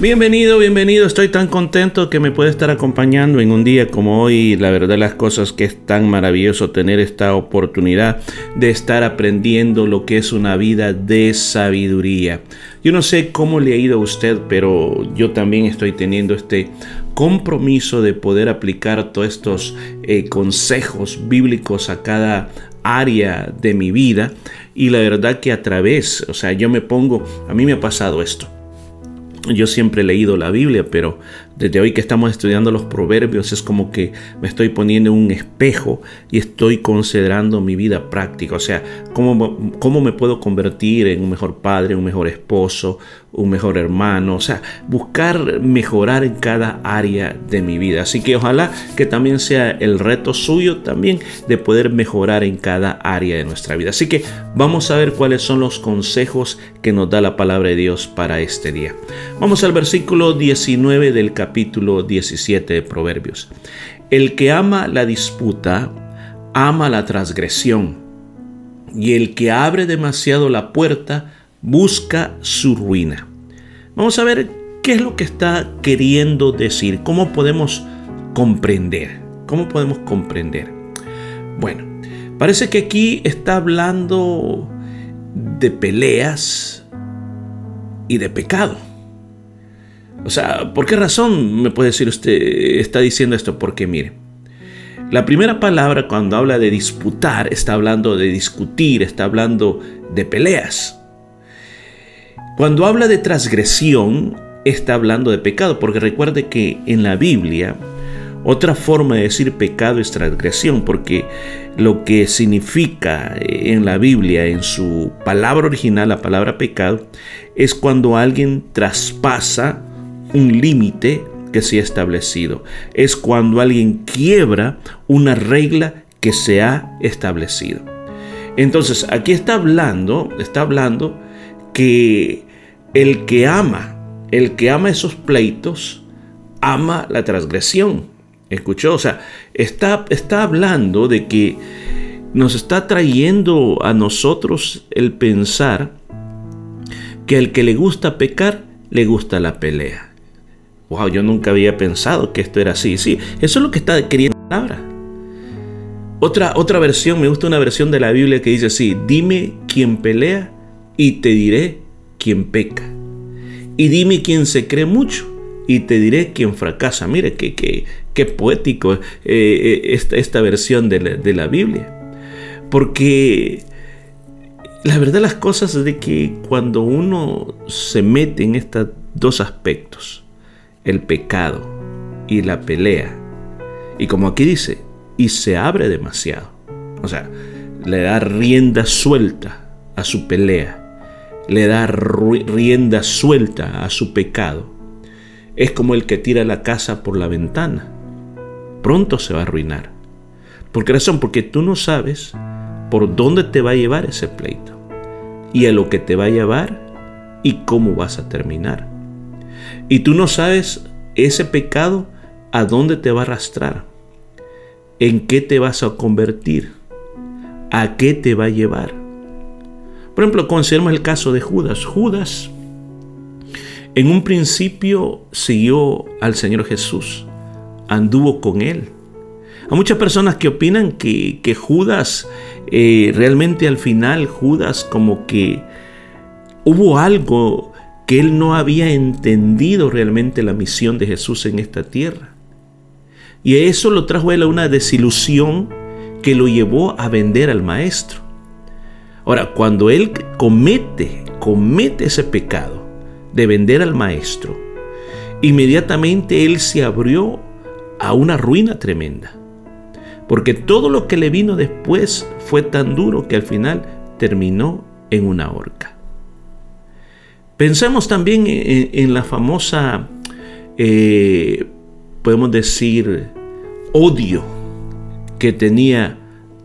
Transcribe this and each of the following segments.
Bienvenido, bienvenido. Estoy tan contento que me puede estar acompañando en un día como hoy. La verdad las cosas que es tan maravilloso tener esta oportunidad de estar aprendiendo lo que es una vida de sabiduría. Yo no sé cómo le ha ido a usted, pero yo también estoy teniendo este compromiso de poder aplicar todos estos eh, consejos bíblicos a cada área de mi vida. Y la verdad que a través, o sea, yo me pongo, a mí me ha pasado esto yo siempre he leído la Biblia, pero desde hoy que estamos estudiando los proverbios es como que me estoy poniendo un espejo y estoy considerando mi vida práctica. O sea, cómo, cómo me puedo convertir en un mejor padre, un mejor esposo, un mejor hermano. O sea, buscar mejorar en cada área de mi vida. Así que ojalá que también sea el reto suyo también de poder mejorar en cada área de nuestra vida. Así que vamos a ver cuáles son los consejos que nos da la palabra de Dios para este día. Vamos al versículo 19 del capítulo capítulo 17 de Proverbios. El que ama la disputa, ama la transgresión, y el que abre demasiado la puerta, busca su ruina. Vamos a ver qué es lo que está queriendo decir, cómo podemos comprender, cómo podemos comprender. Bueno, parece que aquí está hablando de peleas y de pecado. O sea, ¿por qué razón me puede decir usted está diciendo esto? Porque mire, la primera palabra cuando habla de disputar está hablando de discutir, está hablando de peleas. Cuando habla de transgresión está hablando de pecado, porque recuerde que en la Biblia otra forma de decir pecado es transgresión, porque lo que significa en la Biblia, en su palabra original, la palabra pecado, es cuando alguien traspasa un límite que se ha establecido. Es cuando alguien quiebra una regla que se ha establecido. Entonces, aquí está hablando, está hablando que el que ama, el que ama esos pleitos, ama la transgresión. ¿Escuchó? O sea, está, está hablando de que nos está trayendo a nosotros el pensar que el que le gusta pecar, le gusta la pelea. Wow, yo nunca había pensado que esto era así. Sí, eso es lo que está queriendo ahora. Otra, otra versión, me gusta una versión de la Biblia que dice así, dime quién pelea y te diré quién peca. Y dime quién se cree mucho y te diré quién fracasa. Mire qué, qué, qué poético eh, eh, esta, esta, versión de la, de la Biblia. Porque la verdad las cosas es de que cuando uno se mete en estos dos aspectos, el pecado y la pelea. Y como aquí dice, y se abre demasiado. O sea, le da rienda suelta a su pelea, le da rienda suelta a su pecado. Es como el que tira la casa por la ventana. Pronto se va a arruinar. ¿Por qué razón? Porque tú no sabes por dónde te va a llevar ese pleito y a lo que te va a llevar y cómo vas a terminar. Y tú no sabes ese pecado a dónde te va a arrastrar, en qué te vas a convertir, a qué te va a llevar. Por ejemplo, consideremos el caso de Judas. Judas en un principio siguió al Señor Jesús, anduvo con él. Hay muchas personas que opinan que, Judas, eh, realmente al final, Judas como que hubo algo que él no había entendido realmente la misión de Jesús en esta tierra. Y eso lo trajo a él a una desilusión que lo llevó a vender al maestro. Ahora, cuando él comete, comete ese pecado de vender al maestro, inmediatamente él se abrió a una ruina tremenda. Porque todo lo que le vino después fue tan duro que al final terminó en una horca. Pensemos también en, la famosa, eh, podemos decir, odio que tenía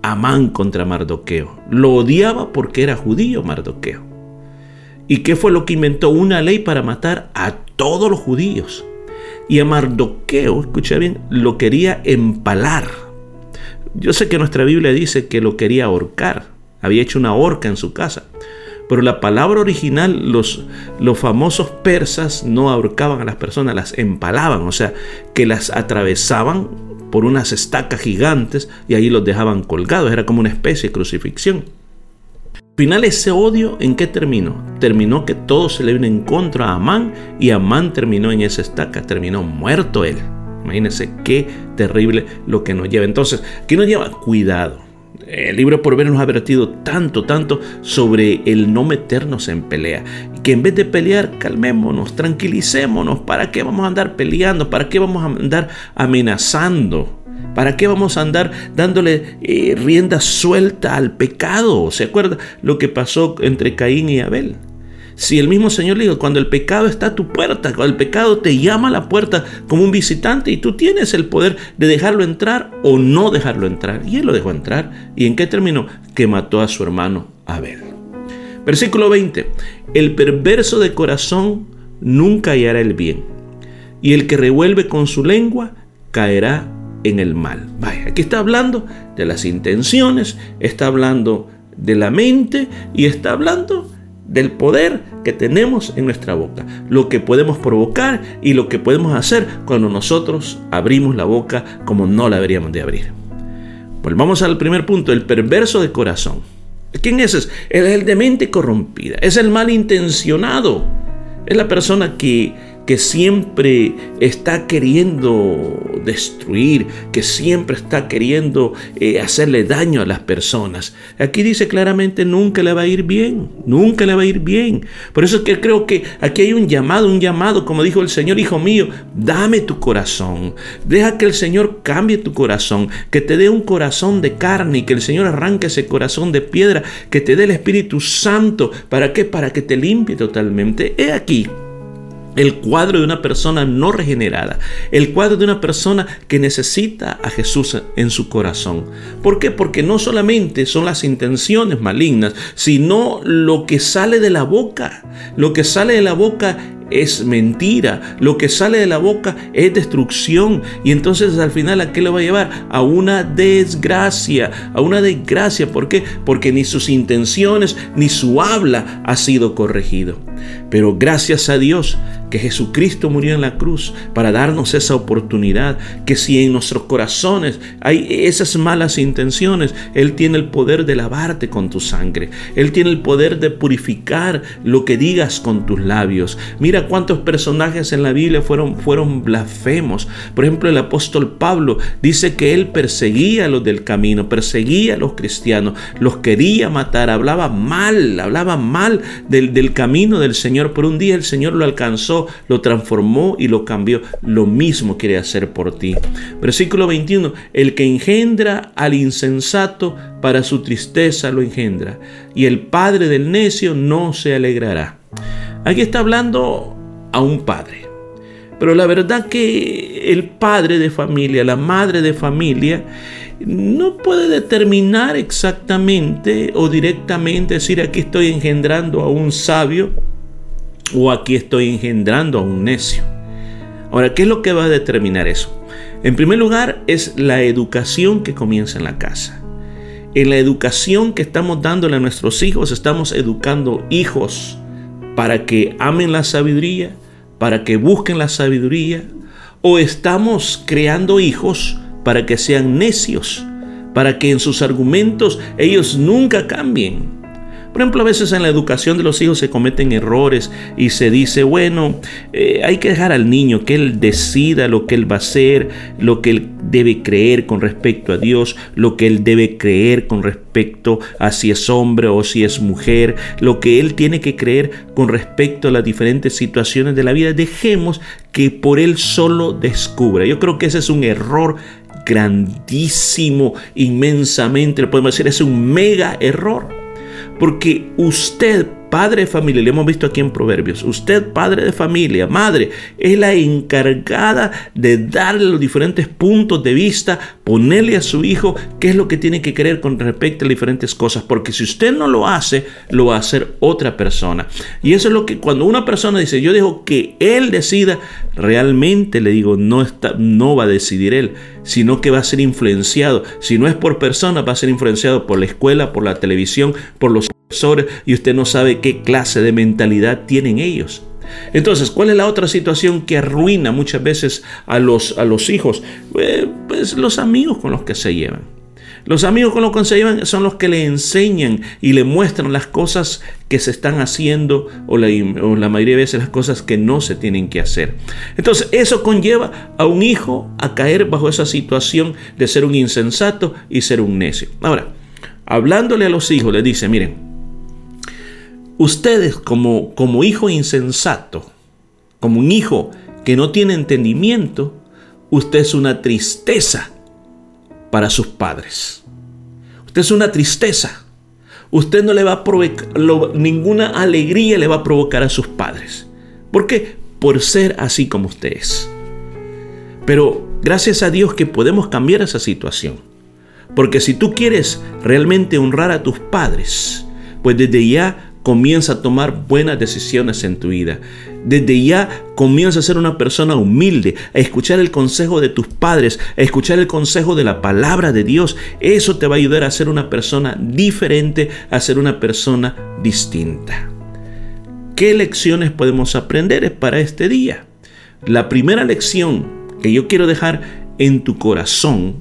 Amán contra Mardoqueo. Lo odiaba porque era judío Mardoqueo. ¿Y qué fue lo que inventó? Una ley para matar a todos los judíos. Y a Mardoqueo, escucha bien, lo quería empalar. Yo sé que nuestra Biblia dice que lo quería ahorcar. Había hecho una horca en su casa. Pero la palabra original, los, los famosos persas no ahorcaban a las personas, las empalaban, o sea, que las atravesaban por unas estacas gigantes y ahí los dejaban colgados. Era como una especie de crucifixión. Al final ese odio en qué terminó? Terminó que todo se le vino en contra a Amán y Amán terminó en esa estaca, terminó muerto él. Imagínense qué terrible lo que nos lleva. Entonces, ¿qué nos lleva? Cuidado. El libro por ver nos ha advertido tanto, tanto sobre el no meternos en pelea. Que en vez de pelear, calmémonos, tranquilicémonos. ¿Para qué vamos a andar peleando? ¿Para qué vamos a andar amenazando? ¿Para qué vamos a andar dándole eh, rienda suelta al pecado? ¿Se acuerda lo que pasó entre Caín y Abel? Si el mismo Señor le dijo, cuando el pecado está a tu puerta, cuando el pecado te llama a la puerta como un visitante y tú tienes el poder de dejarlo entrar o no dejarlo entrar. Y él lo dejó entrar. ¿Y en qué terminó? Que mató a su hermano Abel. Versículo 20. El perverso de corazón nunca hallará el bien. Y el que revuelve con su lengua caerá en el mal. Vaya, aquí está hablando de las intenciones, está hablando de la mente y está hablando del poder que tenemos en nuestra boca, lo que podemos provocar y lo que podemos hacer cuando nosotros abrimos la boca como no la deberíamos de abrir. Volvamos al primer punto, el perverso de corazón. ¿Quién es ese? Es el de mente corrompida, es el malintencionado, es la persona que que siempre está queriendo destruir, que siempre está queriendo eh, hacerle daño a las personas. Aquí dice claramente nunca le va a ir bien, nunca le va a ir bien. Por eso es que creo que aquí hay un llamado, un llamado, como dijo el Señor, hijo mío, dame tu corazón, deja que el Señor cambie tu corazón, que te dé un corazón de carne y que el Señor arranque ese corazón de piedra, que te dé el Espíritu Santo, ¿para qué? Para que te limpie totalmente. He aquí el cuadro de una persona no regenerada, el cuadro de una persona que necesita a Jesús en su corazón. ¿Por qué? Porque no solamente son las intenciones malignas, sino lo que sale de la boca. Lo que sale de la boca es mentira, lo que sale de la boca es destrucción y entonces al final a qué le va a llevar? A una desgracia, a una desgracia. ¿Por qué? Porque ni sus intenciones ni su habla ha sido corregido. Pero gracias a Dios que Jesucristo murió en la cruz para darnos esa oportunidad, que si en nuestros corazones hay esas malas intenciones, Él tiene el poder de lavarte con tu sangre, Él tiene el poder de purificar lo que digas con tus labios. Mira cuántos personajes en la Biblia fueron, fueron blasfemos. Por ejemplo, el apóstol Pablo dice que él perseguía a los del camino, perseguía a los cristianos, los quería matar, hablaba mal, hablaba mal del, del camino del Señor. Por un día el Señor lo alcanzó lo transformó y lo cambió. Lo mismo quiere hacer por ti. Versículo 21. El que engendra al insensato para su tristeza lo engendra. Y el padre del necio no se alegrará. Aquí está hablando a un padre. Pero la verdad que el padre de familia, la madre de familia, no puede determinar exactamente o directamente decir aquí estoy engendrando a un sabio o aquí estoy engendrando a un necio. Ahora, ¿qué es lo que va a determinar eso? En primer lugar, es la educación que comienza en la casa. En la educación que estamos dándole a nuestros hijos, estamos educando hijos para que amen la sabiduría, para que busquen la sabiduría, o estamos creando hijos para que sean necios, para que en sus argumentos ellos nunca cambien. Por ejemplo, a veces en la educación de los hijos se cometen errores y se dice, bueno, eh, hay que dejar al niño que él decida lo que él va a hacer, lo que él debe creer con respecto a Dios, lo que él debe creer con respecto a si es hombre o si es mujer, lo que él tiene que creer con respecto a las diferentes situaciones de la vida. Dejemos que por él solo descubra. Yo creo que ese es un error grandísimo, inmensamente, podemos decir, es un mega error. Porque usted padre de familia, le hemos visto aquí en Proverbios, usted padre de familia, madre, es la encargada de darle los diferentes puntos de vista, ponerle a su hijo qué es lo que tiene que querer con respecto a diferentes cosas, porque si usted no lo hace, lo va a hacer otra persona. Y eso es lo que cuando una persona dice, yo dejo que él decida, realmente le digo, no, está, no va a decidir él, sino que va a ser influenciado. Si no es por personas, va a ser influenciado por la escuela, por la televisión, por los y usted no sabe qué clase de mentalidad tienen ellos. Entonces, ¿cuál es la otra situación que arruina muchas veces a los, a los hijos? Eh, pues los amigos con los que se llevan. Los amigos con los que se llevan son los que le enseñan y le muestran las cosas que se están haciendo o la, o la, mayoría de veces las cosas que no se tienen que hacer. Entonces eso conlleva a un hijo a caer bajo esa situación de ser un insensato y ser un necio. Ahora, hablándole a los hijos, le dice, miren, ustedes como, como hijo insensato, como un hijo que no tiene entendimiento, usted es una tristeza para sus padres. Usted es una tristeza. Usted no le va a provocar, ninguna alegría le va a provocar a sus padres. ¿Por qué? Por ser así como usted es. Pero gracias a Dios que podemos cambiar esa situación. Porque si tú quieres realmente honrar a tus padres, pues desde ya comienza a tomar buenas decisiones en tu vida. Desde ya comienza a ser una persona humilde, a escuchar el consejo de tus padres, a escuchar el consejo de la palabra de Dios. Eso te va a ayudar a ser una persona diferente, a ser una persona distinta. ¿Qué lecciones podemos aprender para este día? La primera lección que yo quiero dejar en tu corazón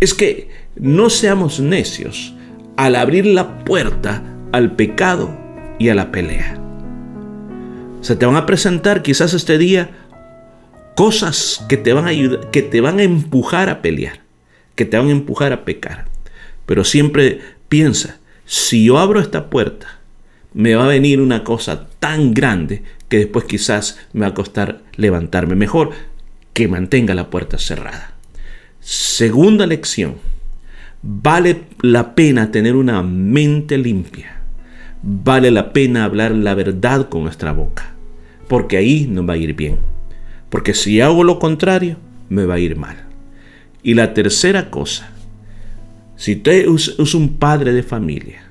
es que no seamos necios al abrir la puerta al pecado y a la pelea. Se te van a presentar quizás este día cosas que te van a que te van a empujar a pelear, que te van a empujar a pecar. Pero siempre piensa, si yo abro esta puerta, me va a venir una cosa tan grande que después quizás me va a costar levantarme. Mejor que mantenga la puerta cerrada. Segunda lección. Vale la pena tener una mente limpia vale la pena hablar la verdad con nuestra boca, porque ahí nos va a ir bien. Porque si hago lo contrario, me va a ir mal. Y la tercera cosa, si usted es un padre de familia,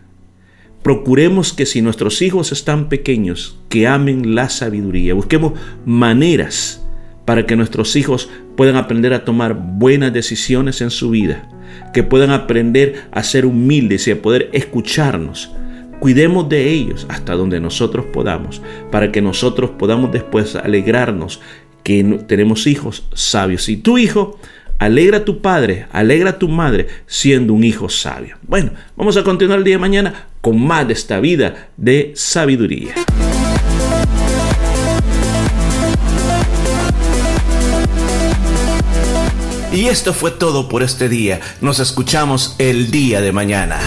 procuremos que si nuestros hijos están pequeños, que amen la sabiduría. Busquemos maneras para que nuestros hijos puedan aprender a tomar buenas decisiones en su vida, que puedan aprender a ser humildes y a poder escucharnos, Cuidemos de ellos hasta donde nosotros podamos, para que nosotros podamos después alegrarnos que tenemos hijos sabios. Y tu hijo, alegra a tu padre, alegra a tu madre siendo un hijo sabio. Bueno, vamos a continuar el día de mañana con más de esta vida de sabiduría. Y esto fue todo por este día. Nos escuchamos el día de mañana.